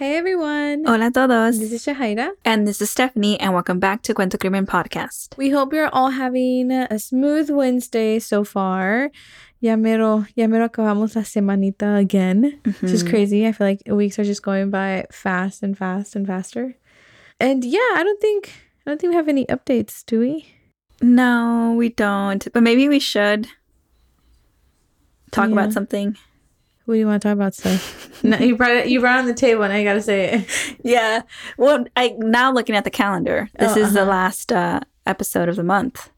Hey everyone. Hola a todos. This is Shahaira. And this is Stephanie, and welcome back to Cuento Crimen Podcast. We hope you're all having a smooth Wednesday so far. Ya mero, ya mero acabamos la semanita again. It's just Mhm. crazy. I feel like weeks are just going by fast and fast and faster. And yeah, I don't think I don't think we have any updates, do we? No, we don't. But maybe we should talk Yeah. about something. What do you want to talk about, stuff? no, you brought it. You brought it on the table, and I gotta say it. Yeah. Well, I now looking at the calendar, this Oh, is the uh-huh. last uh, episode of the month.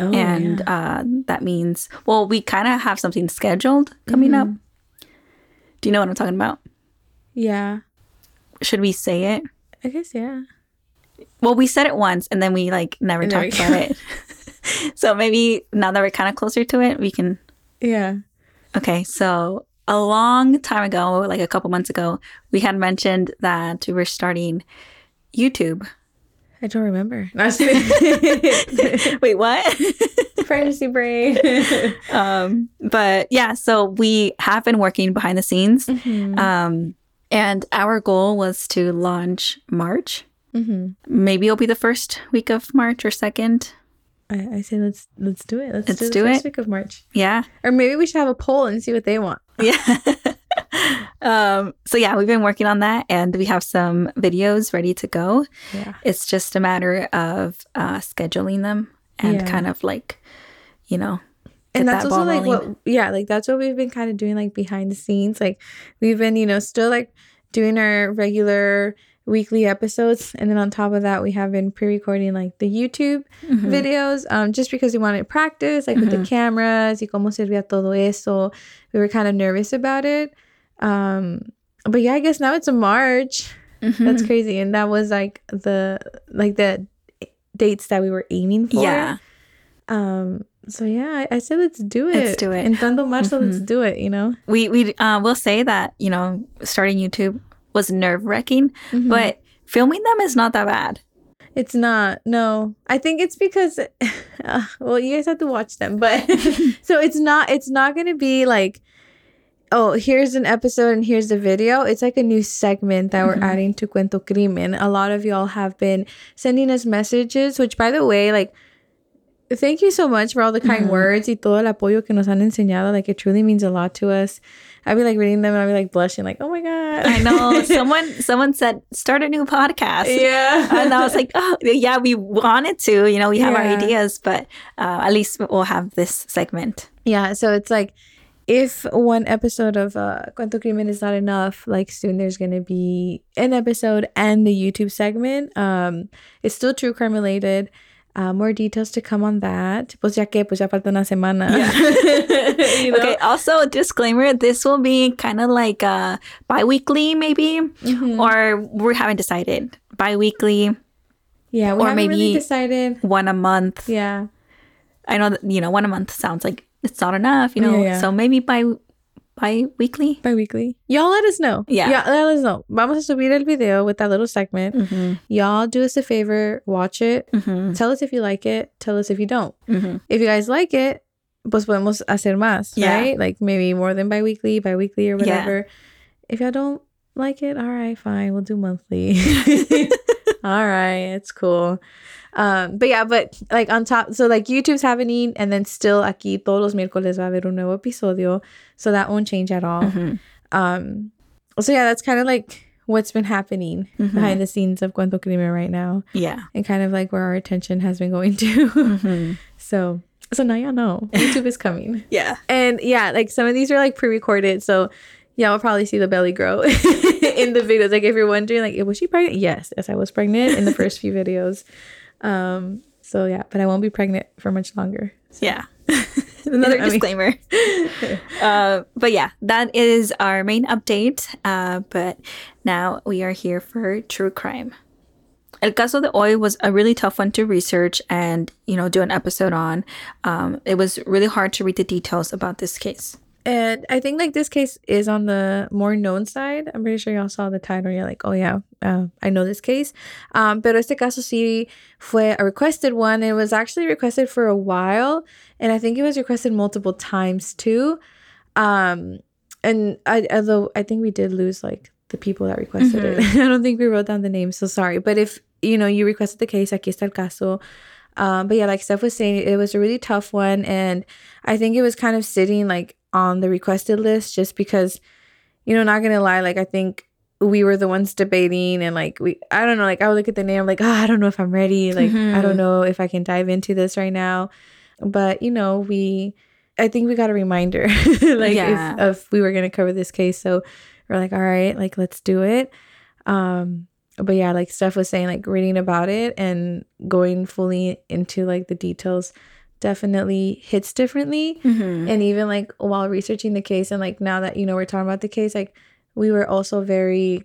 Oh, and uh, that means, well, we kind of have something scheduled coming up. Mhm. Do you know what I'm talking about? yeah, Should we say it? I guess yeah. Well, we said it once and then we like never And talked about it. so maybe now that we're kind of closer to it, we can Yeah. Okay, so a long time ago, like a couple months ago, we had mentioned that we were starting YouTube. I don't remember. No, I was kidding. Wait, what? Pregnancy brain. um, but yeah, so we have been working behind the scenes. Mhm. Um, and our goal was to launch March. Mhm. Maybe it'll be the first week of March or second. I, I say let's let's do it. Let's, Let's do, the do first it. week of March, Yeah. or maybe we should have a poll and see what they want. Yeah. um, so yeah, we've been working on that and we have some videos ready to go. Yeah. It's just a matter of uh, scheduling them and Yeah. kind of like, you know, and that's that also like rolling. what yeah like that's what we've been kind of doing like behind the scenes like we've been you know still like doing our regular weekly episodes and then on top of that we have been pre-recording like the youtube Mhm. videos um just because we wanted to practice like with the Mhm. cameras y cómo servía todo eso we were kind of nervous about it um but yeah i guess now it's a march Mhm. that's crazy and that was like the like the dates that we were aiming for yeah. um. So yeah, I, I said let's do it. Let's do it. Entrando marzo, let's Mhm. do it. You know. We we uh, will say that you know starting YouTube was nerve wracking, Mm-hmm. but filming them is not that bad. it's not. No, I think it's because. Uh, well, you guys have to watch them, but so it's not. It's not going to be like. Oh, here's an episode and here's the video. It's like a new segment that we're Mhm. adding to Cuento Crimen. A lot of y'all have been sending us messages, which, by the way, like, thank you so much for all the kind Mhm. words y todo el apoyo que nos han enseñado. Like, it truly means a lot to us. I'd be like reading them and I'd be like blushing, like, oh my God. I know someone someone said start a new podcast. yeah. And I was like, oh, yeah, we wanted to, you know, we have our ideas, but uh, at least we'll have this segment. Yeah, so it's like if one episode of uh Cuento Crimen is not enough, like soon there's gonna be an episode and the YouTube segment. Um it's still true crime related. Uh, more details to come on that. Pues ya que, pues ya falta una semana. You know? Okay, also a disclaimer this will be kind of like uh, bi weekly, maybe, Mhm. or we haven't decided. Bi weekly, yeah, we or haven't really maybe- decided. one a month. Yeah. I know that, you know, one a month sounds like it's not enough, you know, Yeah, yeah. so maybe bi bi weekly. Bi-weekly. Y'all let us know. Yeah. Yeah, let us know. Vamos a subir el video with that little segment. Mm-hmm. Y'all do us a favor, watch it. Mm-hmm. Tell us if you like it. Tell us if you don't. Mm-hmm. if you guys like it, pues podemos hacer más, Yeah. right? Like maybe more than bi-weekly, bi-weekly or Yeah. whatever. If y'all don't like it, all right, fine, we'll do monthly. all right, it's cool. Um, but yeah, but like on top, so like YouTube's happening, and then still aquí todos los miércoles va a haber un nuevo episodio, so that won't change at all. Mm-hmm. Um, so yeah, that's kind of like what's been happening Mhm. behind the scenes of Cuento Crimen right now, Yeah. and kind of like where our attention has been going to. Mm-hmm. So so now y'all know YouTube is coming. Yeah. And yeah, like some of these are like pre-recorded, so y'all will probably see the belly grow in the videos. Like if you're wondering, like was she pregnant? Yes, yes, I was pregnant in the first few videos. Um, so yeah, but I won't be pregnant for much longer. Yeah. Another disclaimer. uh, but yeah, that is our main update. Uh, but now we are here for true crime. El caso de hoy was a really tough one to research and you know do an episode on. Um, it was really hard to read the details about this case. And I think like this case is on the more known side. I'm pretty sure y'all saw the title. You're like, oh yeah, uh, I know this case. Um, pero este caso sí fue a requested one. It was actually requested for a while, and I think it was requested multiple times too. Um, and I although I think we did lose like the people that requested it. I don't think we wrote down the names, so sorry. But if you know you requested the case, aquí está el caso. Um, but yeah, like Steph was saying, it was a really tough one, and I think it was kind of sitting like on the requested list just because, you know, not gonna lie, like I think we were the ones debating and like we I don't know, like I would look at the name like, oh, I don't know if I'm ready. Like I don't know if I can dive into this right now. But you know, we I think we got a reminder like Yeah. if, if we were gonna cover this case. So we're like, all right, like let's do it. Um but yeah, like Steph was saying, like reading about it and going fully into like the details definitely hits differently Mhm. and even like while researching the case and like now that you know we're talking about the case like we were also very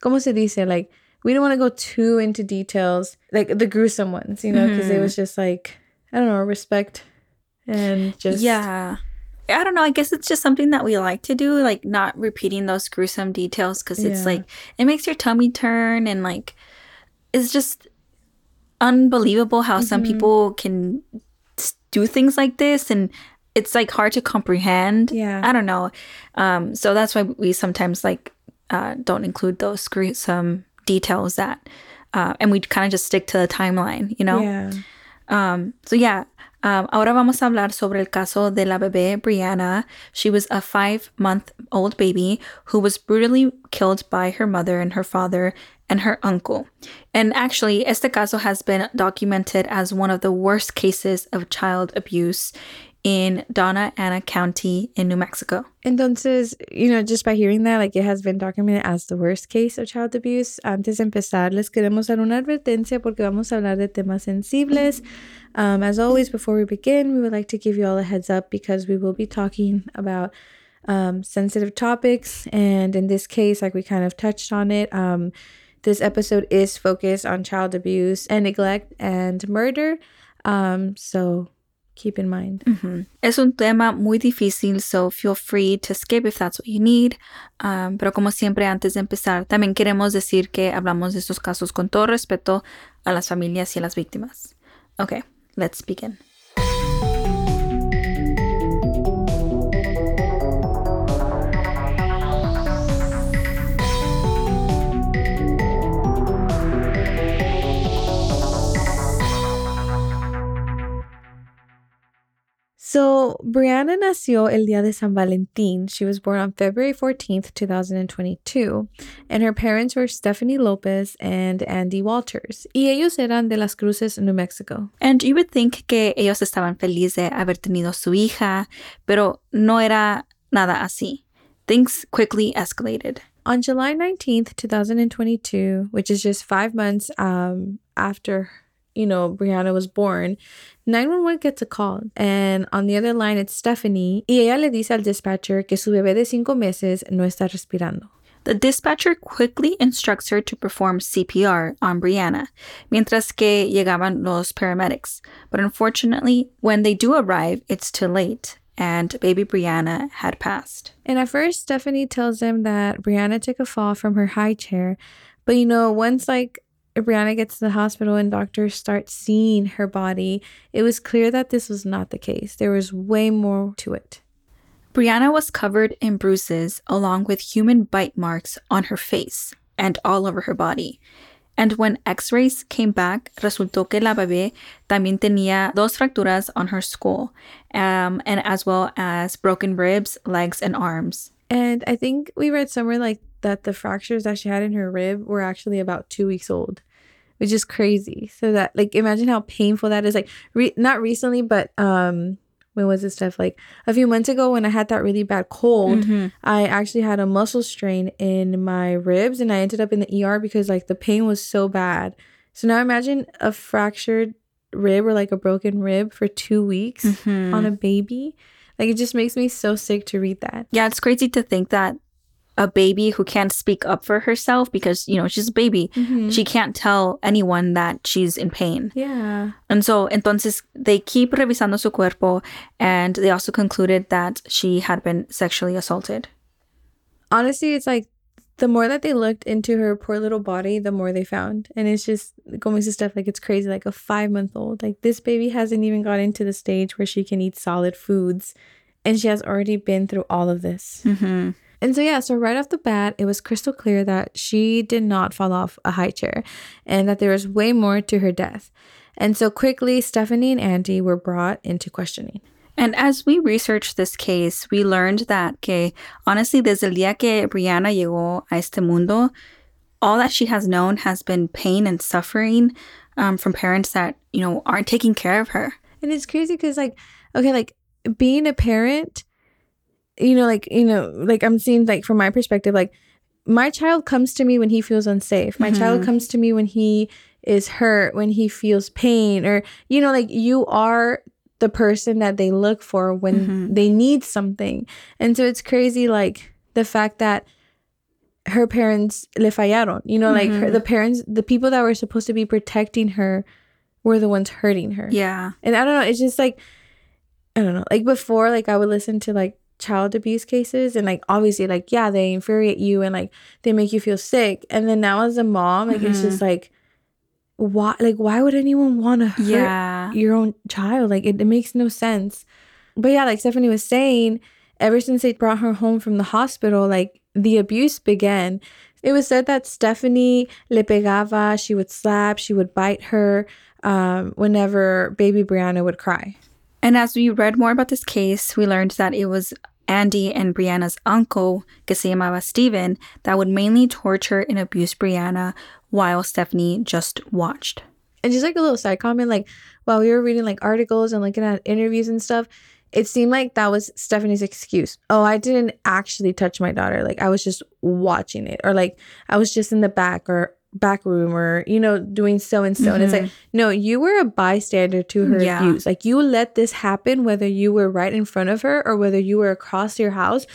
como se dice like we didn't want to go too into details like the gruesome ones you know because it Mhm. was just like i don't know respect and just yeah. I don't know. I guess it's just something that we like to do, like not repeating those gruesome details because it's Yeah. like it makes your tummy turn and like it's just unbelievable how some Mhm. people can do things like this and it's like hard to comprehend. Yeah. I don't know. Um, so that's why we sometimes like uh, don't include those gruesome details that, uh, and we kind of just stick to the timeline, you know. yeah Um, so yeah, um, ahora vamos a hablar sobre el caso de la bebé Brianna. She was a five-month-old baby who was brutally killed by her mother and her father and her uncle. And actually, este caso has been documented as one of the worst cases of child abuse in Doña Ana County in New Mexico. Entonces, you know, just by hearing that, like it has been documented as the worst case of child abuse. Antes de empezar, les queremos dar una advertencia porque vamos a hablar de temas sensibles. Um, as always, before we begin, we would like to give you all a heads up because we will be talking about um, sensitive topics. And in this case, like we kind of touched on it, um, this episode is focused on child abuse and neglect and murder. Um, so keep in mind. Ujú. Es un tema muy difícil, so feel free to skip if that's what you need. Um, pero como siempre, antes de empezar, también queremos decir que hablamos de estos casos con todo respeto a las familias y a las víctimas. Okay, let's begin. So, Brianna nació el día de San Valentín. She was born on February 14th, 2022. And her parents were Stephanie Lopez and Andy Walters. Y ellos eran de Las Cruces, New Mexico. And you would think que ellos estaban felices de haber tenido su hija, pero no era nada así. Things quickly escalated. On July 19th, 2022, which is just five months um, after, you know, Brianna was born, 911 gets a call. And on the other line, it's Stephanie. Y ella le dice al dispatcher que su bebé de cinco meses no está respirando. The dispatcher quickly instructs her to perform CPR on Brianna, mientras que llegaban los paramedics. But unfortunately, when they do arrive, it's too late, and baby Brianna had passed. And at first, Stephanie tells them that Brianna took a fall from her high chair. But you know, once like Brianna gets to the hospital and doctors start seeing her body, it was clear that this was not the case. There was way more to it. Brianna was covered in bruises along with human bite marks on her face and all over her body. And when x rays came back, resultó que la bebé también tenía dos fracturas on her skull, um, and as well as broken ribs, legs, and arms. And I think we read somewhere like that the fractures that she had in her rib were actually about two weeks old, which is crazy. So that like imagine how painful that is. Like re- not recently, but um when was this stuff? Like a few months ago when I had that really bad cold, Mhm. I actually had a muscle strain in my ribs and I ended up in the ER because like the pain was so bad. So now imagine a fractured rib or like a broken rib for two weeks Mhm. on a baby. Like it just makes me so sick to read that. Yeah, it's crazy to think that a baby who can't speak up for herself because, you know, she's a baby, she can't tell anyone that she's in pain. Yeah. And so, entonces, they keep revisando su cuerpo and they also concluded that she had been sexually assaulted. Honestly, it's like the more that they looked into her poor little body, the more they found. And it's just como dice stuff like it's crazy, like a five month old. Like this baby hasn't even got into the stage where she can eat solid foods. And she has already been through all of this. hmm And so, yeah, so right off the bat, it was crystal clear that she did not fall off a high chair and that there was way more to her death. And so, quickly, Stephanie and Andy were brought into questioning. And as we researched this case, we learned that que honestly, desde el día que Brianna llegó a este mundo, all that she has known has been pain and suffering um, from parents that, you know, aren't taking care of her. And it's crazy because, like, okay, like being a parent, you know, like, you know, like I'm seeing, like, from my perspective, like, my child comes to me when he feels unsafe. My child mm-hmm. comes to me when he is hurt, when he feels pain, or, you know, like, you are the person that they look for when mm-hmm. they need something. And so it's crazy, like, the fact that her parents le fallaron, you know, like her, mm-hmm. the parents, the people that were supposed to be protecting her were the ones hurting her. Yeah. And I don't know, it's just like I don't know. Like before, like I would listen to like child abuse cases and like obviously like yeah, they infuriate you and like they make you feel sick. And then now as a mom, like it's just like why like why would anyone want to hurt Yeah. your own child? Like it, it makes no sense. But yeah, like Stephanie was saying, ever since they brought her home from the hospital, like the abuse began. It was said that Stephanie le pegaba, she would slap, she would bite her um, whenever baby Brianna would cry. And as we read more about this case, we learned that it was Andy and Brianna's uncle, que se Steven, that would mainly torture and abuse Brianna while Stephanie just watched. And just like a little side comment, like while we were reading like articles and looking at interviews and stuff, it seemed like that was Stephanie's excuse. Oh, I didn't actually touch my daughter. Like I was just watching it, or like I was just in the back or back room, or you know, doing so and so. And it's like, mm-hmm. no, you were a bystander to her Yeah. abuse. Like you let this happen, whether you were right in front of her or whether you were across your house.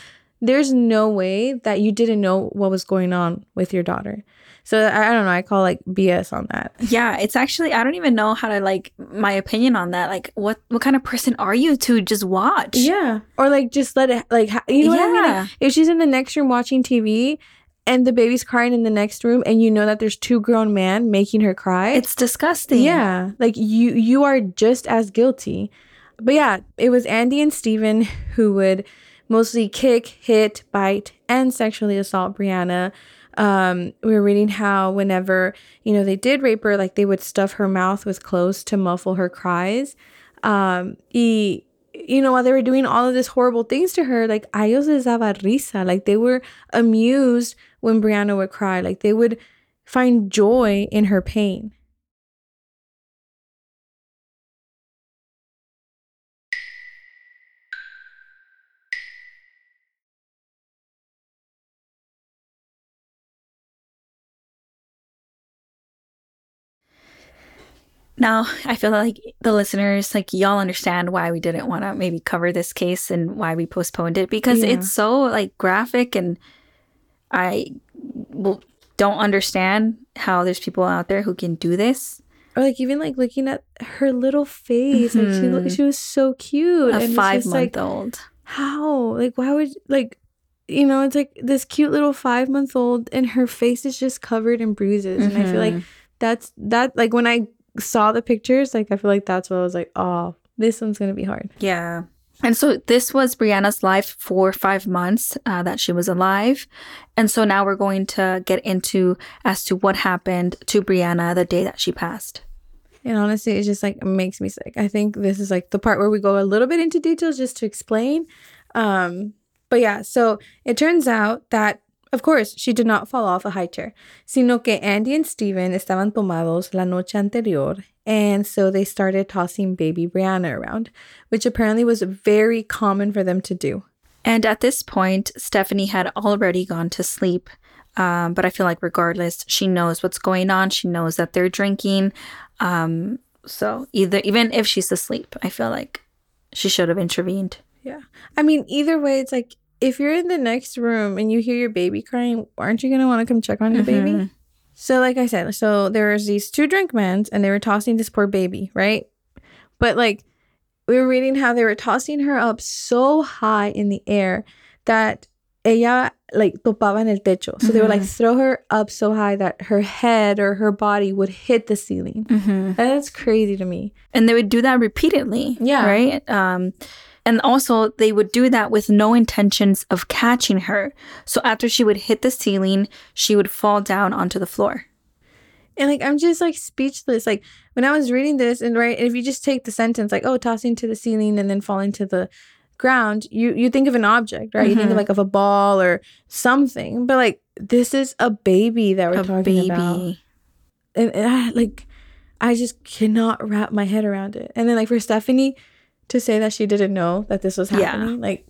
There's no way that you didn't know what was going on with your daughter. So I, don't know. I call like BS on that. Yeah, it's actually I don't even know how to like my opinion on that. Like what what kind of person are you to just watch? Yeah. Or like just let it like you know what I mean? Like, if she's in the next room watching TV and the baby's crying in the next room and you know that there's two grown men making her cry. It's disgusting. yeah. Like you you are just as guilty. But yeah, it was Andy and Steven who would mostly kick, hit, bite, and sexually assault Brianna. Um, we were reading how whenever, you know, they did rape her, like they would stuff her mouth with clothes to muffle her cries. Um, y, you know, while they were doing all of this horrible things to her, like ellos les daba risa. Like they were amused when Brianna would cry. Like they would find joy in her pain. Now, I feel like the listeners, like y'all understand why we didn't want to maybe cover this case and why we postponed it because Yeah. it's so like graphic and I don't understand how there's people out there who can do this. Or like even like looking at her little face, like she mm-hmm. she was so cute. A and five just, like, month old. how? Like why would like you know, it's like this cute little five month old and her face is just covered in bruises. And I feel like mm-hmm. that's that like when I saw the pictures, like I feel like that's what I was like, oh, this one's gonna be hard. Yeah. And so this was Brianna's life for five months uh, that she was alive. And so now we're going to get into as to what happened to Brianna the day that she passed. And honestly, it just like makes me sick. I think this is like the part where we go a little bit into details just to explain. Um, but yeah, so it turns out that of course she did not fall off a high chair, sino que Andy and Steven estaban tomados la noche anterior, and so they started tossing baby Brianna around, which apparently was very common for them to do. And at this point, Stephanie had already gone to sleep. Um, but I feel like, regardless, she knows what's going on. She knows that they're drinking. Um, so either even if she's asleep, I feel like she should have intervened. Yeah. I mean, either way, it's like if you're in the next room and you hear your baby crying, aren't you going to want to come check on your baby? So, like I said, so there was these two drink men and they were tossing this poor baby, right? But like we were reading how they were tossing her up so high in the air that ella like topaba en el techo. So they would like throw her up so high that her head or her body would hit the ceiling. Mm-hmm. And that's crazy to me. And they would do that repeatedly. Yeah. Right. Um, And also, they would do that with no intentions of catching her. So after she would hit the ceiling, she would fall down onto the floor. And like I'm just like speechless. Like when I was reading this, and right, if you just take the sentence like, oh, tossing to the ceiling and then falling to the ground, you you think of an object, right? You think of Mhm. like of a ball or something. But like this is a baby that we're A talking baby. about. And, and I like I just cannot wrap my head around it. And then like for Stephanie to say that she didn't know that this was Yeah. happening, like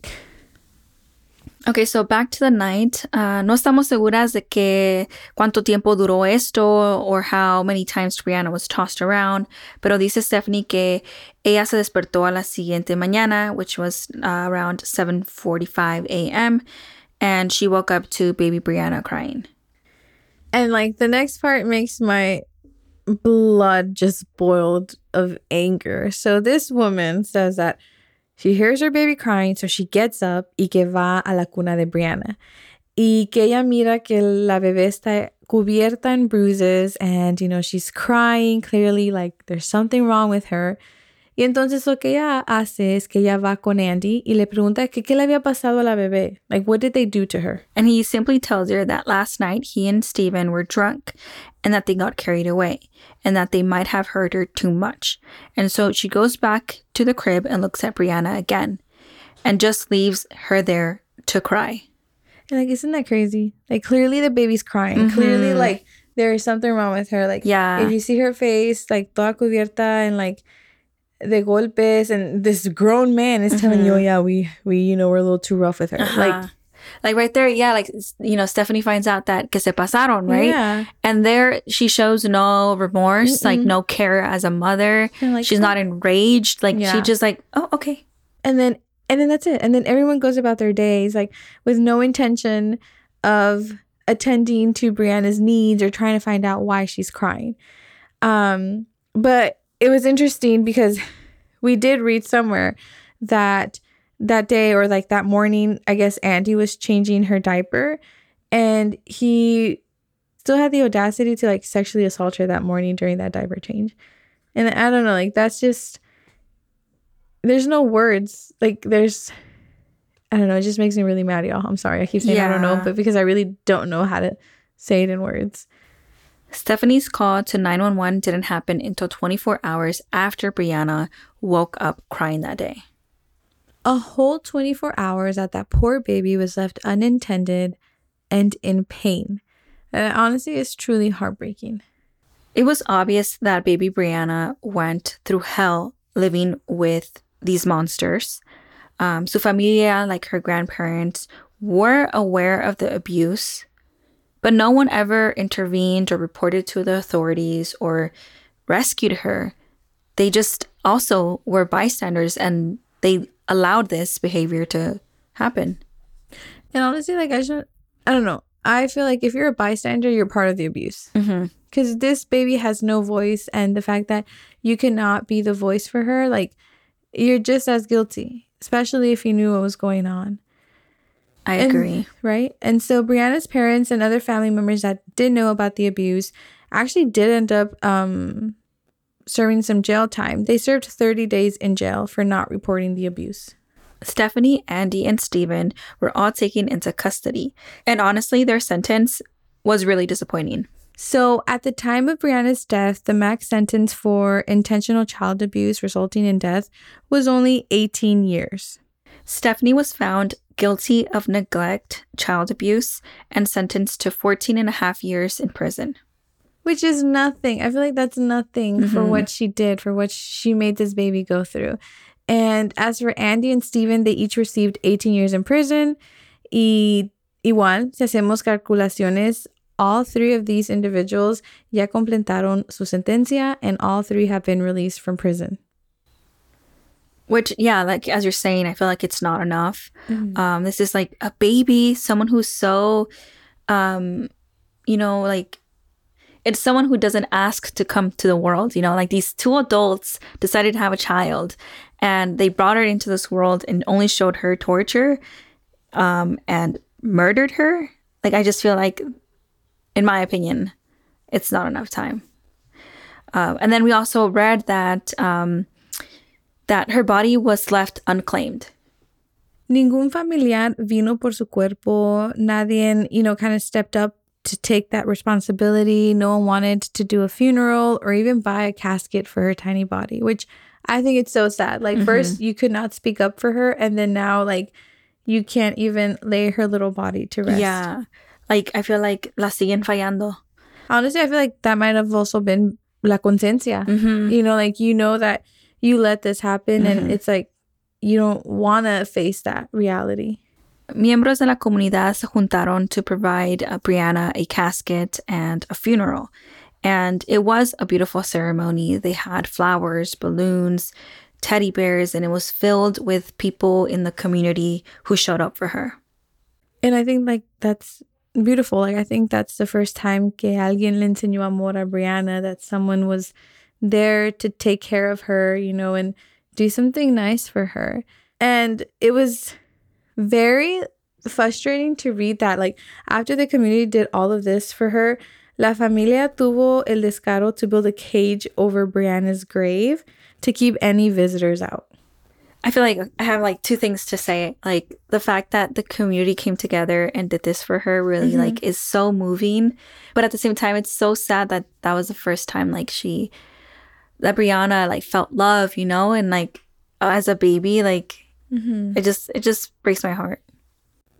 Okay, so back to the night. Uh, no estamos seguras de que cuánto tiempo duró esto or how many times Brianna was tossed around, pero dice Stephanie que ella se despertó a la siguiente mañana, which was uh, around 7:45 a.m., and she woke up to baby Brianna crying. And like the next part makes my blood just boiled of anger. So this woman says that she hears her baby crying, so she gets up y que va a la cuna de Brianna. Y que ella mira que la bebé está cubierta en bruises and, you know, she's crying clearly like there's something wrong with her. Y entonces lo que ella hace es que ella va con Andy y le pregunta que qué le había pasado a la bebé. Like, what did they do to her? And he simply tells her that last night he and Steven were drunk and that they got carried away and that they might have hurt her too much. And so she goes back to the crib and looks at Brianna again and just leaves her there to cry. And like, isn't that crazy? Like, clearly the baby's crying. Clearly, Mhm. like, there is something wrong with her. Like, Yeah. if you see her face, like, toda cubierta and like the golpes, and this grown man is telling you, oh, yeah, we, we, you know, we're a little too rough with her. Like, Uh-huh. like right there, yeah, like you know, Stephanie finds out that que se pasaron, right? Yeah. And there she shows no remorse, like Mm-mm. no care as a mother. Like, She's not enraged. Like Yeah. she just like, oh, okay. and then and then that's it and then everyone goes about their days like with no intention of attending to brianna's needs or trying to find out why she's crying um but it was interesting because we did read somewhere that that day or like that morning i guess andy was changing her diaper and he still had the audacity to like sexually assault her that morning during that diaper change and i don't know like that's just there's no words. Like there's I don't know, it just makes me really mad, y'all. I'm sorry. I keep saying I don't know, but because I really don't know how to say it in words. Stephanie's call to 911 didn't happen until 24 hours after Brianna woke up crying that day. A whole 24 hours that that poor baby was left unintended and in pain. And honestly, it's truly heartbreaking. It was obvious that baby Brianna went through hell living with these monsters. Um, su familia, like her grandparents, were aware of the abuse, but no one ever intervened or reported to the authorities or rescued her. They just also were bystanders and they allowed this behavior to happen. And honestly, like I should I don't know. I feel like if you're a bystander, you're part of the abuse. Mm-hmm. because this baby has no voice and the fact that you cannot be the voice for her like you're just as guilty especially if you knew what was going on I And- agree. right and so brianna's parents and other family members that did know about the abuse actually did end up um serving some jail time they served 30 days in jail for not reporting the abuse Stephanie, Andy, and Stephen were all taken into custody. And honestly, their sentence was really disappointing. So, at the time of Brianna's death, the max sentence for intentional child abuse resulting in death was only 18 years. Stephanie was found guilty of neglect, child abuse, and sentenced to 14 and a half years in prison. which is nothing. I feel like that's nothing for Mhm. what she did, for what she made this baby go through. And as for Andy and Steven, they each received 18 years in prison. Y igual, si hacemos calculaciones, all three of these individuals ya completaron su sentencia and all three have been released from prison. Which, yeah, like as you're saying, I feel like it's not enough. Um, this is like a baby, someone who's so, um, you know, like it's someone who doesn't ask to come to the world. You know, like these two adults decided to have a child, and they brought her into this world and only showed her torture, um, and murdered her. Like I just feel like, in my opinion, it's not enough time. Uh, and then we also read that um, that her body was left unclaimed. Ningún familiar vino por su cuerpo. Nadie, you know, kind of stepped up to take that responsibility. No one wanted to do a funeral or even buy a casket for her tiny body, which I think it's so sad. Like, first, you could not speak up for her, and then now, like, you can't even lay her little body to rest. Yeah. Like, I feel like la siguen fallando. Honestly, I feel like that might have also been la conciencia. Mhm. You know, like, you know that you let this happen, Mhm. and it's like you don't want to face that reality. Miembros de la comunidad se juntaron to provide uh, Brianna a casket and a funeral. And it was a beautiful ceremony. They had flowers, balloons, teddy bears, and it was filled with people in the community who showed up for her. And I think like that's beautiful. Like I think that's the first time que alguien le enseñó amor a Brianna, that someone was there to take care of her, you know, and do something nice for her. And it was very frustrating to read that. Like after the community did all of this for her, La Familia tuvo el descaro to build a cage over Brianna's grave to keep any visitors out. I feel like I have like two things to say. Like the fact that the community came together and did this for her really Mhm. like is so moving. But at the same time, it's so sad that that was the first time like she, that Brianna like felt love, you know, and like as a baby, like Mm-hmm. it just it just breaks my heart.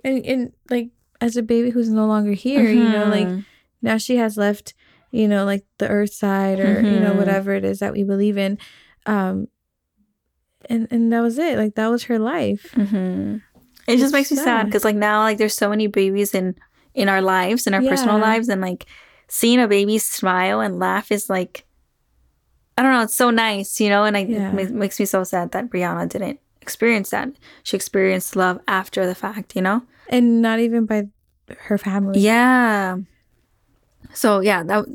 and, and like as a baby who's no longer here you know like Mhm. now she has left you know like the earth side or you know Mhm. whatever it is that we believe in um and and that was it like that was her life Mhm. It It's just makes me sad sad. because like now like there's so many babies in in our lives in our personal lives and like seeing a baby smile and laugh is like I don't know it's so nice you know and like Yeah. it ma- makes me so sad that Brianna didn't experience that she experienced love after the fact you know and not even by her family yeah so yeah that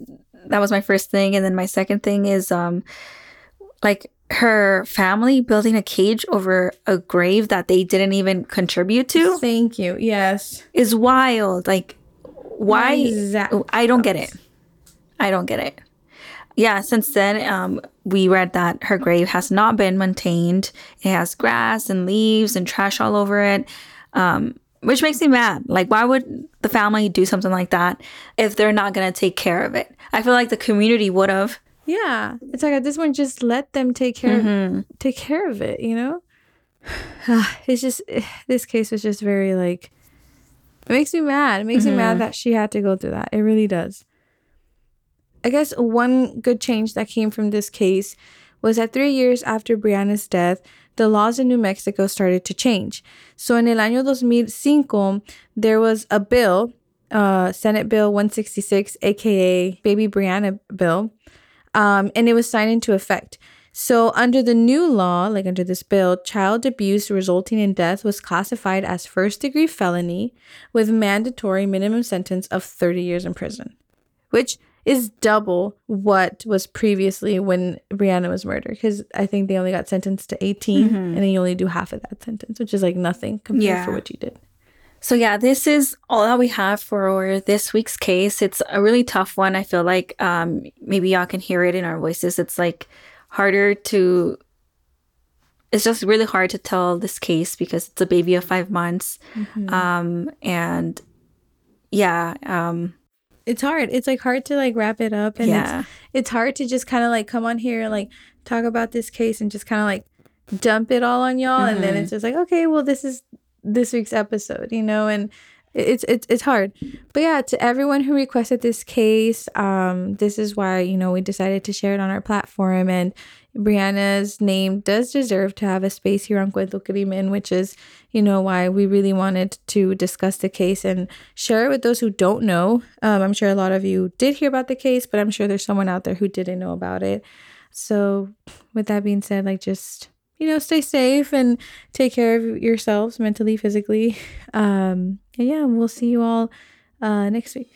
that was my first thing and then my second thing is um like her family building a cage over a grave that they didn't even contribute to thank you yes is wild. Like, why? Exactly. I don't get it. I don't get it. Yeah, since then, um, we read that her grave has not been maintained. It has grass and leaves and trash all over it, um, which makes me mad. Like, why would the family do something like that if they're not going to take care of it? I feel like the community would have. yeah it's like at this point just let them take care Mm-hmm. take care of it you know it's just this case was just very like it makes me mad it makes me mad that she had to go through that it really does i guess one good change that came from this case was that three years after brianna's death the laws in new mexico started to change so in el año 2005 there was a bill uh, senate bill 166 aka baby brianna bill um, and it was signed into effect. So, under the new law, like under this bill, child abuse resulting in death was classified as first degree felony with mandatory minimum sentence of 30 years in prison, which is double what was previously when Brianna was murdered. Because I think they only got sentenced to 18 and then you only do half of that sentence, which is like nothing compared for what you did. So yeah, this is all that we have for this week's case. It's a really tough one. I feel like um, maybe y'all can hear it in our voices. It's like harder to. It's just really hard to tell this case because it's a baby of five months, um, and yeah, um, it's hard. It's like hard to like wrap it up and Yeah. it's it's hard to just kind of like come on here and like talk about this case and just kind of like dump it all on y'all and then it's just like okay, well this is this week's episode, you know, and it's it's it's hard. But yeah, to everyone who requested this case, um this is why, you know, we decided to share it on our platform and Brianna's name does deserve to have a space here on Cuento Crimen, which is, you know, why we really wanted to discuss the case and share it with those who don't know. Um, I'm sure a lot of you did hear about the case, but I'm sure there's someone out there who didn't know about it. So, with that being said, like just you know, stay safe and take care of yourselves mentally, physically. Um, and yeah, we'll see you all uh, next week.